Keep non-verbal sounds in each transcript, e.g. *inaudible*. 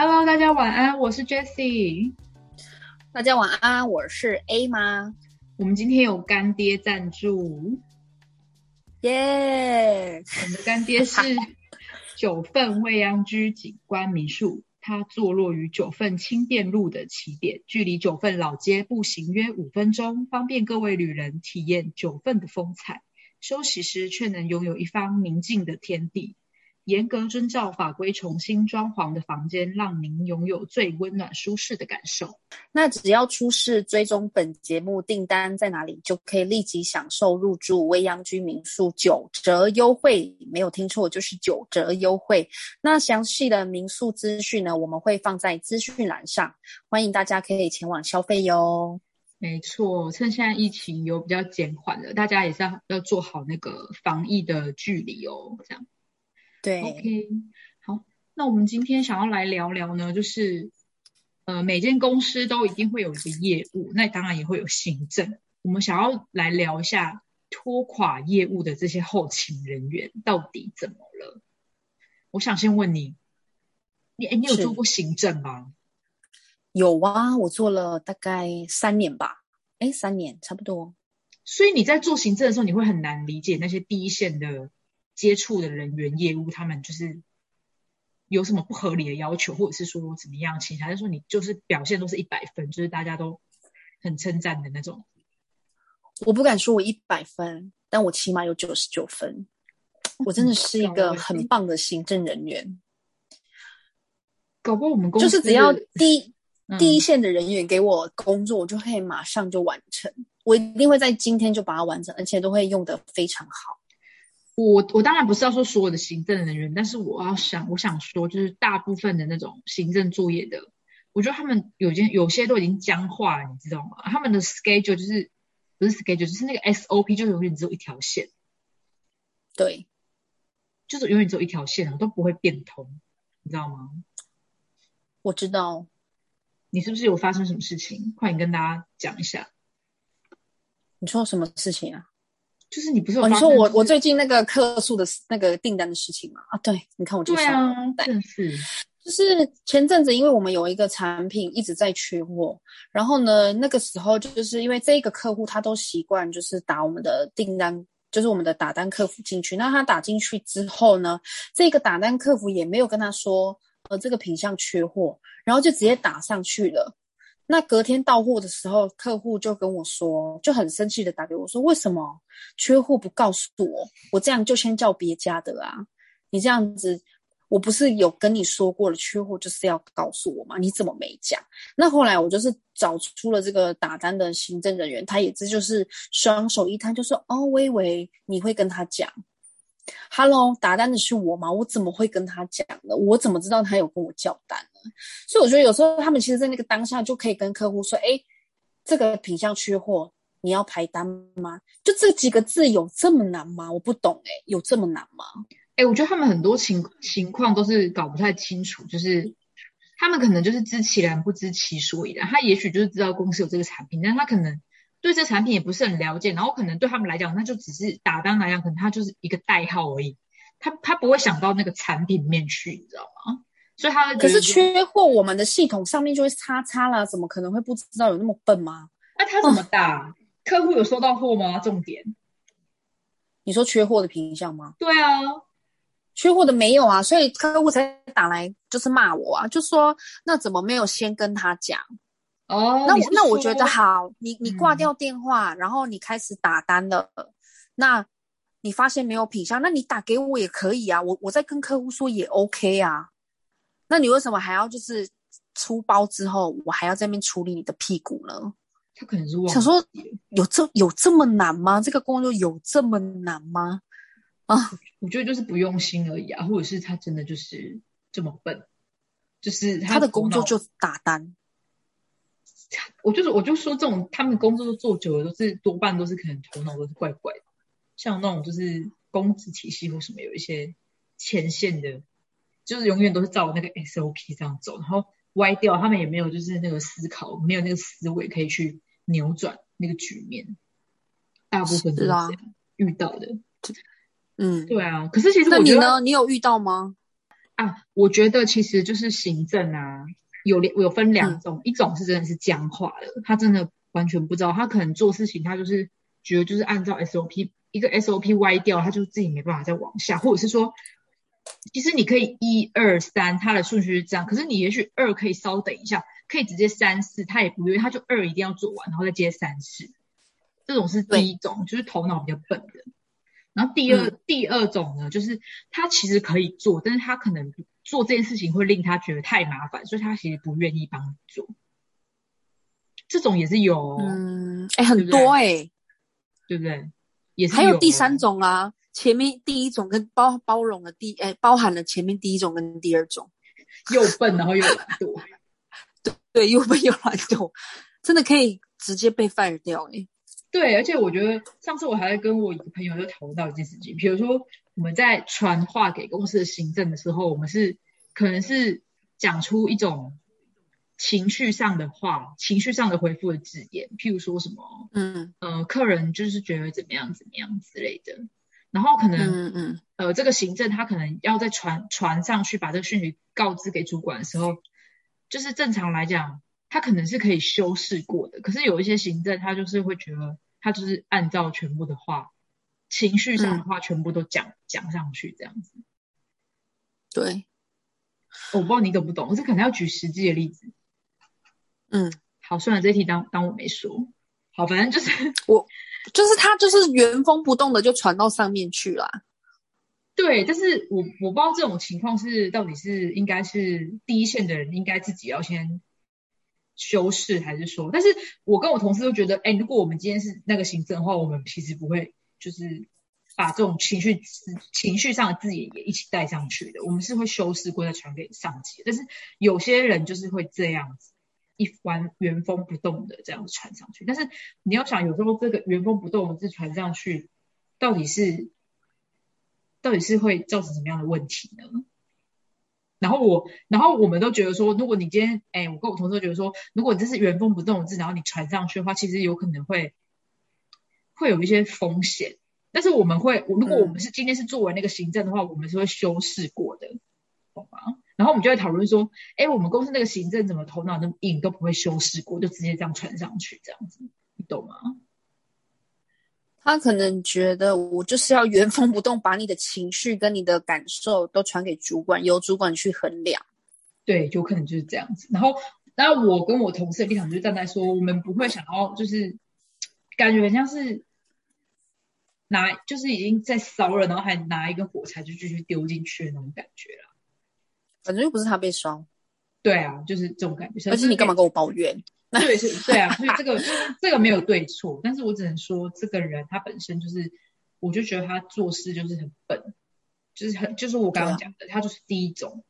Hello，大家晚安，我是 Jessie。大家晚安，我是 A 妈。我们今天有干爹赞助，耶！我们的干爹是九份未央居景观民宿，它坐落于九份轻便路的起点，距离九份老街步行约五分钟，方便各位旅人体验九份的风采。休息时却能拥有一方宁静的天地。严格遵照法规重新装潢的房间，让您拥有最温暖舒适的感受。那只要出示追踪本节目订单在哪里，就可以立即享受入住未央居民宿九折优惠。没有听错，就是九折优惠。那详细的民宿资讯呢，我们会放在资讯栏上，欢迎大家可以前往消费哟。没错，趁现在疫情有比较减缓了，大家也是要要做好那个防疫的距离哦，这样。对，OK，好，那我们今天想要来聊聊呢，就是呃，每间公司都一定会有一个业务，那当然也会有行政。我们想要来聊一下拖垮业务的这些后勤人员到底怎么了？我想先问你，你哎，你有做过行政吗？有啊，我做了大概三年吧，哎，三年差不多。所以你在做行政的时候，你会很难理解那些第一线的。接触的人员业务，他们就是有什么不合理的要求，或者是说怎么样？其实还是说你就是表现都是一百分，就是大家都很称赞的那种。我不敢说我一百分，但我起码有九十九分。我真的是一个很棒的行政人员。搞不好我们公司就是只要第一第一线的人员给我工作，我就可以马上就完成。我一定会在今天就把它完成，而且都会用的非常好。我我当然不是要说所有的行政人员，但是我要想，我想说，就是大部分的那种行政作业的，我觉得他们有些有些都已经僵化了，你知道吗？他们的 schedule 就是不是 schedule，就是那个 SOP 就永远只有一条线，对，就是永远只有一条线，都不会变通，你知道吗？我知道，你是不是有发生什么事情？快点跟大家讲一下。你说什么事情啊？就是你不是哦？你说我我最近那个客诉的那个订单的事情嘛？啊，对，你看我就对啊，真是，就是前阵子因为我们有一个产品一直在缺货，然后呢，那个时候就是因为这个客户他都习惯就是打我们的订单，就是我们的打单客服进去。那他打进去之后呢，这个打单客服也没有跟他说，呃，这个品相缺货，然后就直接打上去了。那隔天到货的时候，客户就跟我说，就很生气的打给我说：“为什么缺货不告诉我？我这样就先叫别家的啊！你这样子，我不是有跟你说过了，缺货就是要告诉我吗？你怎么没讲？”那后来我就是找出了这个打单的行政人员，他也这就是双手一摊，就说：“哦，我以为你会跟他讲。” Hello，打单的是我吗？我怎么会跟他讲呢？我怎么知道他有跟我叫单呢？所以我觉得有时候他们其实，在那个当下就可以跟客户说：“哎，这个品相缺货，你要排单吗？”就这几个字有这么难吗？我不懂哎，有这么难吗？哎，我觉得他们很多情情况都是搞不太清楚，就是他们可能就是知其然不知其所以然。他也许就是知道公司有这个产品，但他可能。对这产品也不是很了解，然后可能对他们来讲，那就只是打单来讲，可能它就是一个代号而已，他他不会想到那个产品面去，你知道吗？所以他可是缺货，我们的系统上面就会叉叉了，怎么可能会不知道？有那么笨吗？那他怎么打？客户有收到货吗？重点，你说缺货的品相吗？对啊，缺货的没有啊，所以客户才打来就是骂我啊，就说那怎么没有先跟他讲？哦，那我那我觉得好，你你挂掉电话，然后你开始打单了，那你发现没有品相，那你打给我也可以啊，我我在跟客户说也 OK 啊，那你为什么还要就是出包之后，我还要在那边处理你的屁股呢？他可能是想说有这有这么难吗？这个工作有这么难吗？啊，我觉得就是不用心而已啊，或者是他真的就是这么笨，就是他的工作就打单。我就是，我就说这种他们工作都做久了，都是多半都是可能头脑都是怪怪的，像那种就是工资体系或什么有一些前线的，就是永远都是照那个 SOP 这样走，然后歪掉，他们也没有就是那个思考，没有那个思维可以去扭转那个局面，大部分都是这样遇到的。嗯，对啊。可是其实那你呢？你有遇到吗？啊，我觉得其实就是行政啊，有两有分两种，一种是真的是僵化的，他真的完全不知道，他可能做事情他就是觉得就是按照 SOP 一个 SOP 歪掉，他就自己没办法再往下，或者是说，其实你可以一二三，他的顺序是这样，可是你也许二可以稍等一下，可以直接三四，他也不愿意，他就二一定要做完，然后再接三四，这种是第一种，就是头脑比较笨的。然后第二第二种呢，就是他其实可以做，但是他可能做这件事情会令他觉得太麻烦，所以他其实不愿意帮你做。这种也是有，嗯，哎，很多哎，对不对？也是还有第三种啊，前面第一种跟包包容了第，哎，包含了前面第一种跟第二种，又笨然后又懒惰，*laughs* 对对，又笨又懒惰，真的可以直接被 fire 掉哎。对，而且我觉得上次我还在跟我一个朋友就讨论到一件事情，比如说我们在传话给公司的行政的时候，我们是可能是讲出一种情绪上的话，情绪上的回复的字眼，譬如说什么，嗯。呃，客人就是觉得怎么样怎么样之类的，然后可能嗯嗯。呃这个行政他可能要在传传上去把这个讯息告知给主管的时候，就是正常来讲。他可能是可以修饰过的，可是有一些行政，他就是会觉得他就是按照全部的话，情绪上的话全部都讲讲上去这样子。对，我不知道你懂不懂，我这可能要举实际的例子。嗯，好，算了，这题当当我没说。好，反正就是 *laughs* 我，就是他就是原封不动的就传到上面去了。对，但是我我不知道这种情况是到底是应该是第一线的人应该自己要先。修饰还是说，但是我跟我同事都觉得，哎，如果我们今天是那个行政的话，我们其实不会就是把这种情绪情绪上的字眼也一起带上去的，我们是会修饰过再传给上级。但是有些人就是会这样子一完原封不动的这样子传上去，但是你要想，有时候这个原封不动的字传上去，到底是到底是会造成什么样的问题呢？然后我，然后我们都觉得说，如果你今天，哎，我跟我同事觉得说，如果你这是原封不动的字，然后你传上去的话，其实有可能会会有一些风险。但是我们会，如果我们是今天是作为那个行政的话，我们是会修饰过的，懂吗？然后我们就会讨论说，哎，我们公司那个行政怎么头脑那么硬，都不会修饰过，就直接这样传上去，这样子，你懂吗？他可能觉得我就是要原封不动把你的情绪跟你的感受都传给主管，由主管去衡量。对，有可能就是这样子。然后，那我跟我同事的立场就站在说，我们不会想要就是感觉像是拿就是已经在烧了，然后还拿一个火柴就继续丢进去的那种感觉了。反正又不是他被烧。对啊，就是这种感觉。而且你干嘛跟我抱怨？*laughs* 对，是，对啊，所以这个这个没有对错，但是我只能说，这个人他本身就是，我就觉得他做事就是很笨，就是很，就是我刚刚讲的，他就是第一种，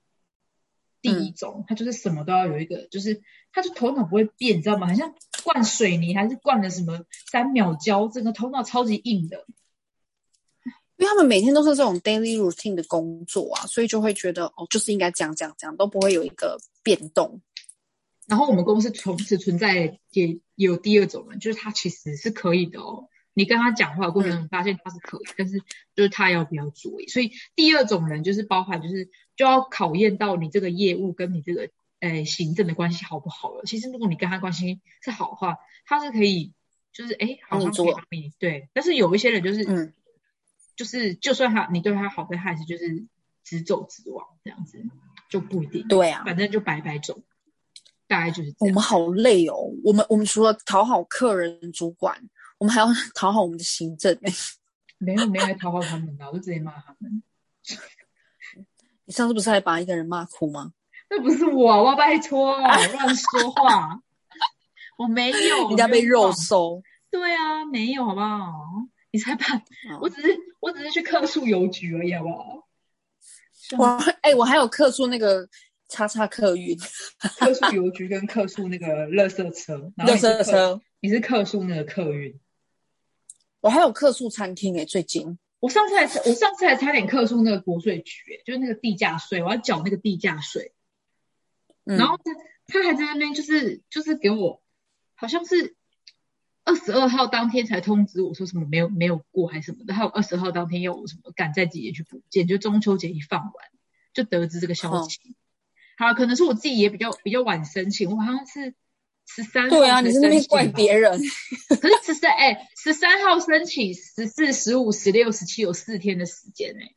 第一种，他就是什么都要有一个，就是他就头脑不会变，你知道吗？好像灌水泥还是灌了什么三秒胶，整个头脑超级硬的，因为他们每天都是这种 daily routine 的工作啊，所以就会觉得哦，就是应该这样这样这样，都不会有一个变动。然后我们公司同时存在也有第二种人，就是他其实是可以的哦。你跟他讲话过程中发现他是可以，但是就是他要不要做。所以第二种人就是包含就是就要考验到你这个业务跟你这个诶行政的关系好不好了。其实如果你跟他关系是好的话，他是可以就是诶好像可以帮你对。但是有一些人就是嗯，就是就算他你对他好，但他还是就是直走直往这样子就不一定。对啊，反正就白白走。大概就是我们好累哦。我们我们除了讨好客人、主管，我们还要 *laughs* 讨好我们的行政。*laughs* 没有没有讨好他们的，我就直接骂他们。*laughs* 你上次不是还把一个人骂哭吗？那不是我，我拜托，乱说话。我没有，人家被肉收。对啊，没有，好不好？你才把，我只是我只是去客诉邮局而已，好不好？我哎，我还有客诉那个。叉叉客运，*laughs* 客诉邮局跟客诉那个垃圾车，垃圾车，你是客诉那个客运，我还有客诉餐厅诶，最近。我上次还我上次还差点客诉那个国税局诶，就是那个地价税，我要缴那个地价税，然后他他还在那边就是就是给我，好像是二十二号当天才通知我说什么没有没有过还是什么的，还有二十号当天要我什么赶在几点去补件，就中秋节一放完。就得知这个消息。好，可能是我自己也比较比较晚申请，我好像是十三号。对啊，你是那边怪别人。*laughs* 可是十三哎，十三号申请，十四、十五、十六、十七有四天的时间哎。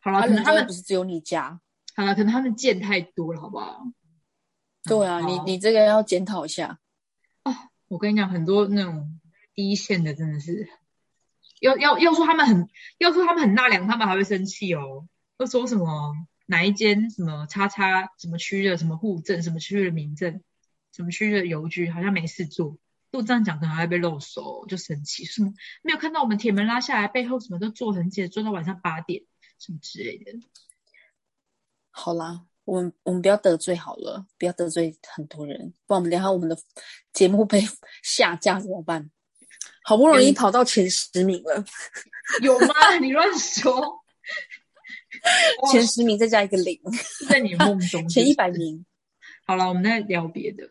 好了，可能他们不是只有你家。好了，可能他们件太多了，好不好？对啊，你你这个要检讨一下。哦，我跟你讲，很多那种第一线的真的是，要要要说他们很，要说他们很纳凉，他们还会生气哦。会说什么哪一间什么叉叉什么区的什么户政，什么区的民政，什么区的邮局好像没事做，都这样讲可能还被漏手，就生气。什么没有看到我们铁门拉下来，背后什么都做很紧，做到晚上八点什么之类的。好啦。我们我们不要得罪好了，不要得罪很多人，不然我们等下我们的 *laughs* 节目被 *laughs* 下架怎么办？好不容易跑到前十名了，有吗？*laughs* 你乱说，前十名再加一个零，在你梦中前一百名。好了，我们再聊别的。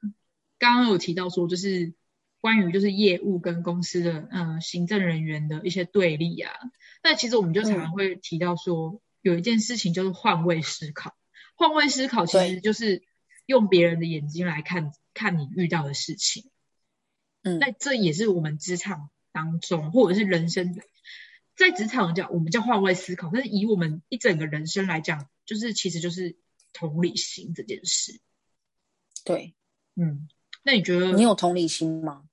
刚刚有提到说，就是关于就是业务跟公司的嗯行政人员的一些对立啊。那其实我们就常常会提到说，有一件事情就是换位思考。换位思考其实就是用别人的眼睛来看看你遇到的事情，嗯，那这也是我们职场当中或者是人生，在职场讲我们叫换位思考，但是以我们一整个人生来讲，就是其实就是同理心这件事。对，嗯，那你觉得你有同理心吗？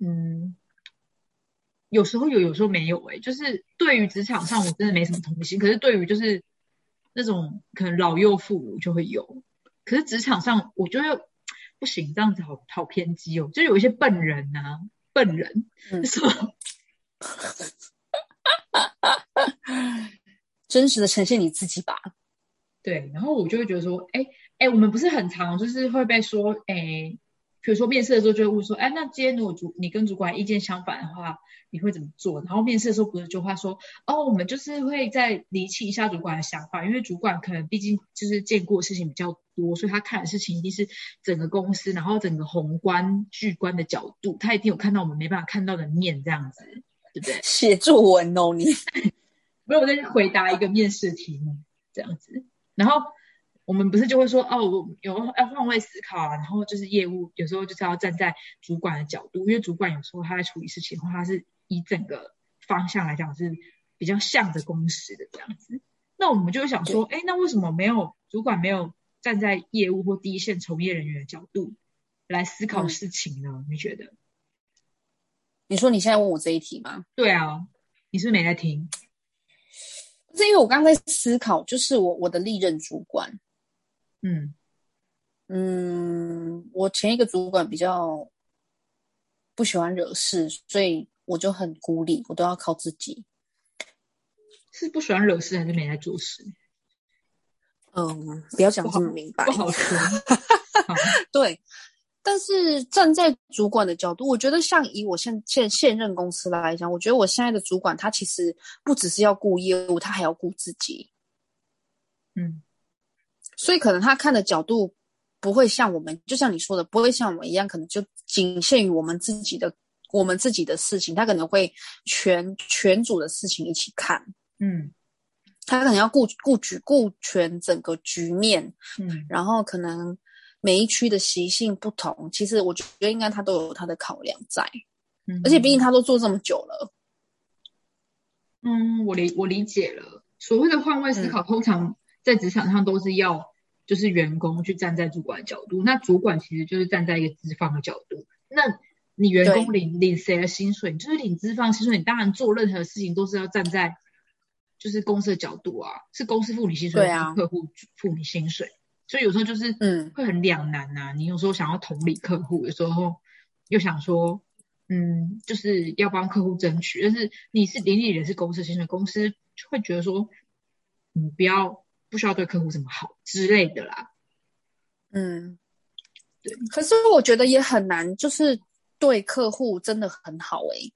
嗯，有时候有，有时候没有。哎，就是对于职场上，我真的没什么同理心。可是对于就是那种可能老幼妇孺就会有，可是职场上我觉得不行，这样子好好偏激哦。就有一些笨人呐，笨人，是吧？真实的呈现你自己吧。对，然后我就会觉得说，哎哎，我们不是很常就是会被说，哎。比如说面试的时候就会问说，哎，那今天如果主你跟主管意见相反的话，你会怎么做？然后面试的时候不是就话说，哦，我们就是会再厘清一下主管的想法，因为主管可能毕竟就是见过事情比较多，所以他看的事情一定是整个公司，然后整个宏观巨观的角度，他一定有看到我们没办法看到的面，这样子，对不对？写作文哦，你 *laughs* 没有在回答一个面试题目这样子，然后。我们不是就会说哦，我有要换位思考啊，然后就是业务有时候就是要站在主管的角度，因为主管有时候他在处理事情的话，他是以整个方向来讲是比较向着公司的这样子。那我们就会想说，哎，那为什么没有主管没有站在业务或第一线从业人员的角度来思考事情呢？你觉得？你说你现在问我这一题吗？对啊，你是不是没在听？是因为我刚在思考，就是我我的历任主管。嗯嗯，我前一个主管比较不喜欢惹事，所以我就很孤立，我都要靠自己。是不喜欢惹事，还是没在做事？嗯，不要讲这么明白，不好说。*laughs* 对，但是站在主管的角度，我觉得像以我现现现任公司来讲，我觉得我现在的主管他其实不只是要顾业务，他还要顾自己。嗯。所以可能他看的角度不会像我们，就像你说的，不会像我们一样，可能就仅限于我们自己的我们自己的事情。他可能会全全组的事情一起看，嗯，他可能要顾顾局顾全整个局面，嗯，然后可能每一区的习性不同，其实我觉得应该他都有他的考量在，嗯，而且毕竟他都做这么久了，嗯，我理我理解了，所谓的换位思考，通常。在职场上都是要，就是员工去站在主管的角度，那主管其实就是站在一个资方的角度。那你员工领领谁的薪水？你就是领资方薪水，你当然做任何事情都是要站在，就是公司的角度啊，是公司付你薪水，对啊，客户付你薪水，所以有时候就是嗯，会很两难呐。你有时候想要同理客户，有时候又想说，嗯，就是要帮客户争取，但是你是领你的是公司薪水，公司会觉得说，你不要。不需要对客户这么好之类的啦，嗯，对。可是我觉得也很难，就是对客户真的很好诶。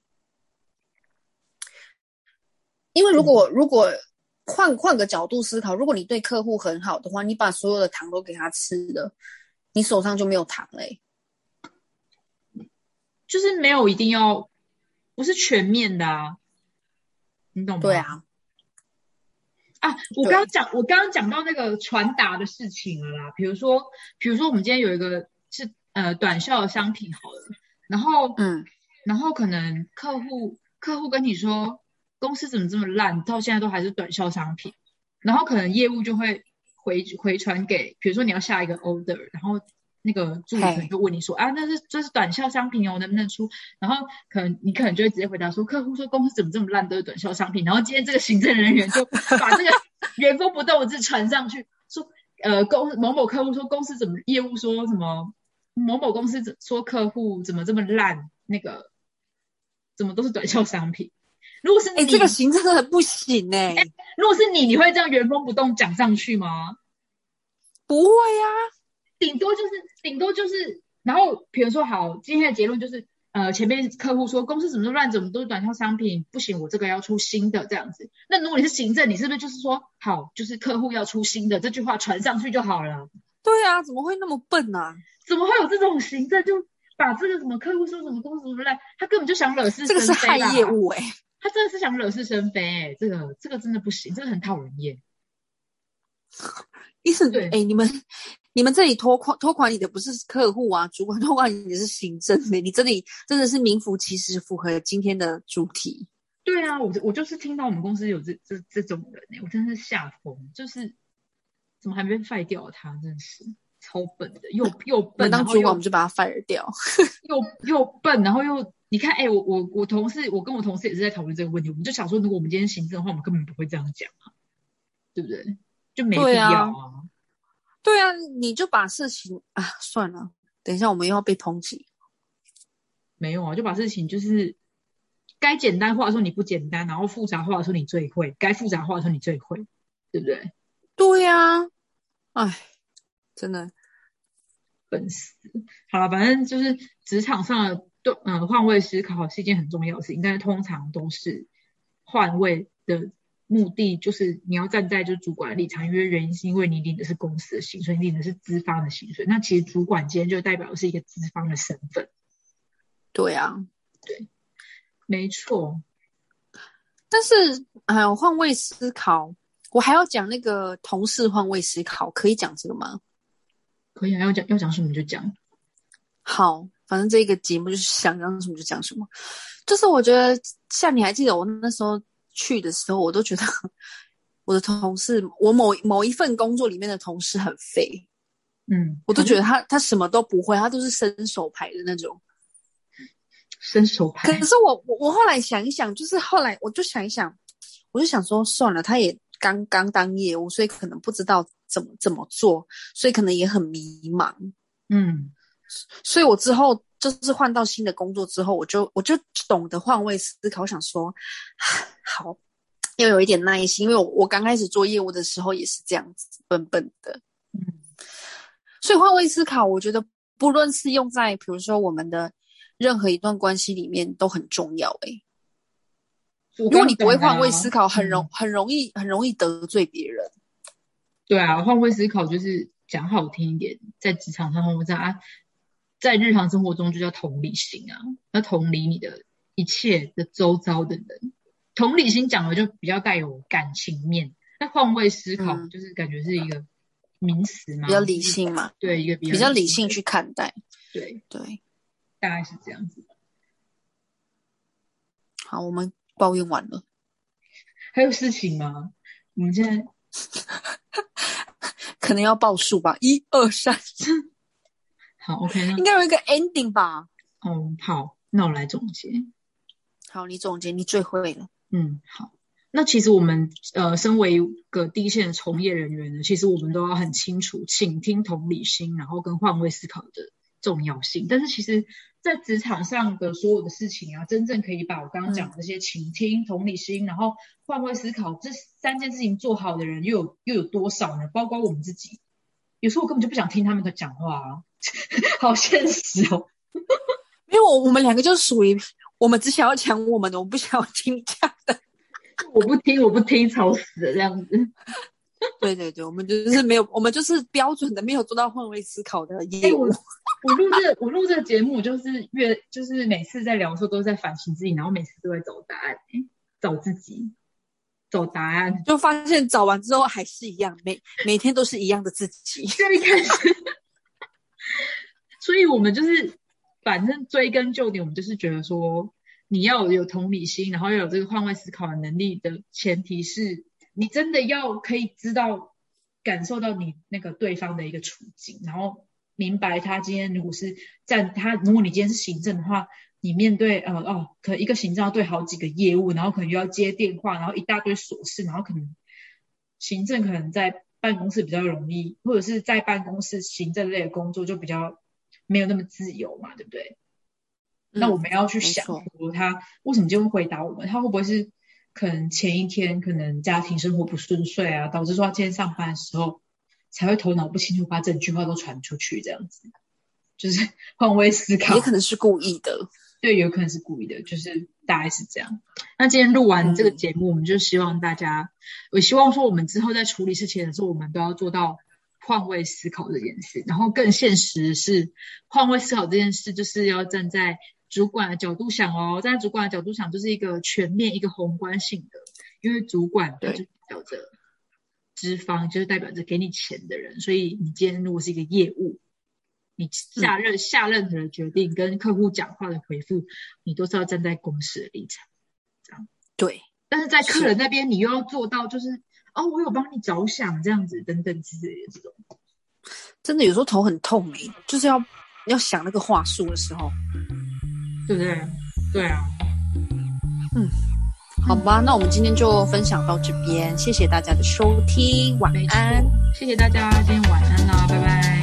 因为如果如果换换个角度思考，如果你对客户很好的话，你把所有的糖都给他吃了，你手上就没有糖嘞。就是没有一定要，不是全面的啊，你懂吗？对啊。啊，我刚刚讲，我刚刚讲到那个传达的事情了啦。比如说，比如说我们今天有一个是呃短效的商品好了，然后嗯，然后可能客户客户跟你说公司怎么这么烂，到现在都还是短效商品，然后可能业务就会回回传给，比如说你要下一个 order，然后那个助理可能就问你说啊，那是这是短效商品哦，能不能出？然后可能你可能就会直接回答说，客户说公司怎么这么烂，都是短效商品。然后今天这个行政人员就 *laughs* 把这个原封不动的字传上去，说呃公某某客户说公司怎么业务说什么某某公司怎说客户怎么这么烂，那个怎么都是短效商品。如果是你，哎、这个行政真的不行哎、如果是你，你会这样原封不动讲上去吗？不会呀、顶多就是顶多就是，然后比如说好，今天的结论就是，呃，前面客户说公司怎么都乱，怎么都是短效商品，不行，我这个要出新的这样子。那如果你是行政，你是不是就是说好，就是客户要出新的这句话传上去就好了？对啊，怎么会那么笨啊？怎么会有这种行政就把这个什么客户说什么公司怎么烂，他根本就想惹是这个是害生非啦业务哎、他真的是想惹是生非、欸，这个这个真的不行，这个很讨人厌。*laughs* 意思对哎、你们你们这里拖款拖款你的不是客户啊，主管 *laughs* 拖款你的是行政的，你这里真的是名副其实符合今天的主题。对啊，我就我就是听到我们公司有这这这种人呢、我真的是吓疯，就是怎么还没被废掉他，真的是超笨的，又 *laughs* 又笨，当主管我们就把他 fire 掉。又又笨，然后又你看，哎、我我我同事，我跟我同事也是在讨论这个问题，我们就想说，如果我们今天行政的话，我们根本不会这样讲啊，对不对？就没必要啊。对啊，你就把事情啊算了，等一下我们又要被抨击。没有啊，就把事情就是该简单化的时候你不简单，然后复杂化的时候你最会，该复杂化的时候你最会，对不对？对呀、啊，哎，真的笨死。好了，反正就是职场上的对，嗯，换位思考是一件很重要的事情，但是通常都是换位的目的就是你要站在就是主管的立场，因为原因是因为你领的是公司的薪水，你领的是资方的薪水，那其实主管今天就代表的是一个资方的身份，对啊。对没错。但是，哎呦，换位思考，我还要讲那个同事换位思考，可以讲这个吗？可以啊，要讲要讲什么就讲。好，反正这个节目就是想讲什么就讲什么。就是我觉得，像你还记得我那时候去的时候，我都觉得我的同事，我某某一份工作里面的同事很废，嗯，我都觉得他他什么都不会，他都是伸手牌的那种。伸手牌可是我我我后来想一想，就是后来我就想一想，我就想说算了，他也刚刚当业务，所以可能不知道怎么怎么做，所以可能也很迷茫。嗯所以我之后就是换到新的工作之后，我就我就懂得换位思考，我想说，好，要有一点耐心，因为我我刚开始做业务的时候也是这样子，笨笨的。嗯所以换位思考，我觉得不论是用在比如说我们的任何一段关系里面都很重要、欸。如如果你不会换位思考，很容嗯很容易很容易得罪别人。对啊，换位思考就是讲好听一点，在职场上我们讲啊，在日常生活中就叫同理心啊，要同理你的一切的周遭的人。同理心讲的就比较带有感情面，那换位思考嗯就是感觉是一个名词嘛，比较理性嘛，对，一个比较比较理性性去看待。对，对，大概是这样子。好，我们抱怨完了，还有事情吗？我们现在 *laughs* 可能要报数吧，一二三，*laughs* 好 OK 那应该有一个 ending 吧。哦好，那我来总结。好，你总结，你最会了。嗯，好。那其实我们呃，身为一个第一线的从业人员呢，其实我们都要很清楚倾听、同理心，然后跟换位思考的重要性。但是其实，在职场上的所有的事情啊，真正可以把我刚刚讲的这些倾听、同理心，然后换位思考这三件事情做好的人，又有又有多少呢？包括我们自己，有时候我根本就不想听他们的讲话啊，*laughs* 好现实哦。因为我我们两个就属于我们只想要讲我们的，我们不想要听你讲的。我不听，我不听，吵死了这样子。对对对，我们就是没有，我们就是标准的没有做到换位思考的哎、业务。我我录这我录这个节目，就是越就是每次在聊的时候都在反省自己，然后每次都在找答案，哎找自己，找答案，就发现找完之后还是一样，每每天都是一样的自己。就一开始，所以我们就是反正追根究底，我们就是觉得说，你要有同理心，然后要有这个换位思考的能力的前提是，你真的要可以知道、感受到你那个对方的一个处境，然后明白他今天如果是站他，如果你今天是行政的话。你面对呃哦，可一个行政要对好几个业务，然后可能又要接电话，然后一大堆琐事，然后可能行政可能在办公室比较容易，或者是在办公室行政类的工作就比较没有那么自由嘛，对不对？那我们要去想说他为什么就会回答我们，他会不会是可能前一天可能家庭生活不顺遂啊，导致说他今天上班的时候才会头脑不清楚，把整句话都传出去这样子，就是 *laughs* 换位思考，也可能是故意的。对，有可能是故意的，就是大概是这样。那今天录完这个节目，我们就希望大家，我希望说我们之后在处理事情的时候，我们都要做到换位思考这件事。然后更现实是，换位思考这件事就是要站在主管的角度想哦，站在主管的角度想，就是一个全面、一个宏观性的。因为主管就代表着资方，就是代表着给你钱的人，所以你今天如果是一个业务。你下任下任何的决定跟客户讲话的回复，你都是要站在公司的立场，这样对。但是在客人那边，你又要做到，就是哦，我有帮你着想，这样子等等之类的这种。真的有时候头很痛诶，就是要要想那个话术的时候，对不对？对啊。嗯，好吧，那我们今天就分享到这边，谢谢大家的收听，晚安。谢谢大家，今天晚安啦，拜拜。拜拜。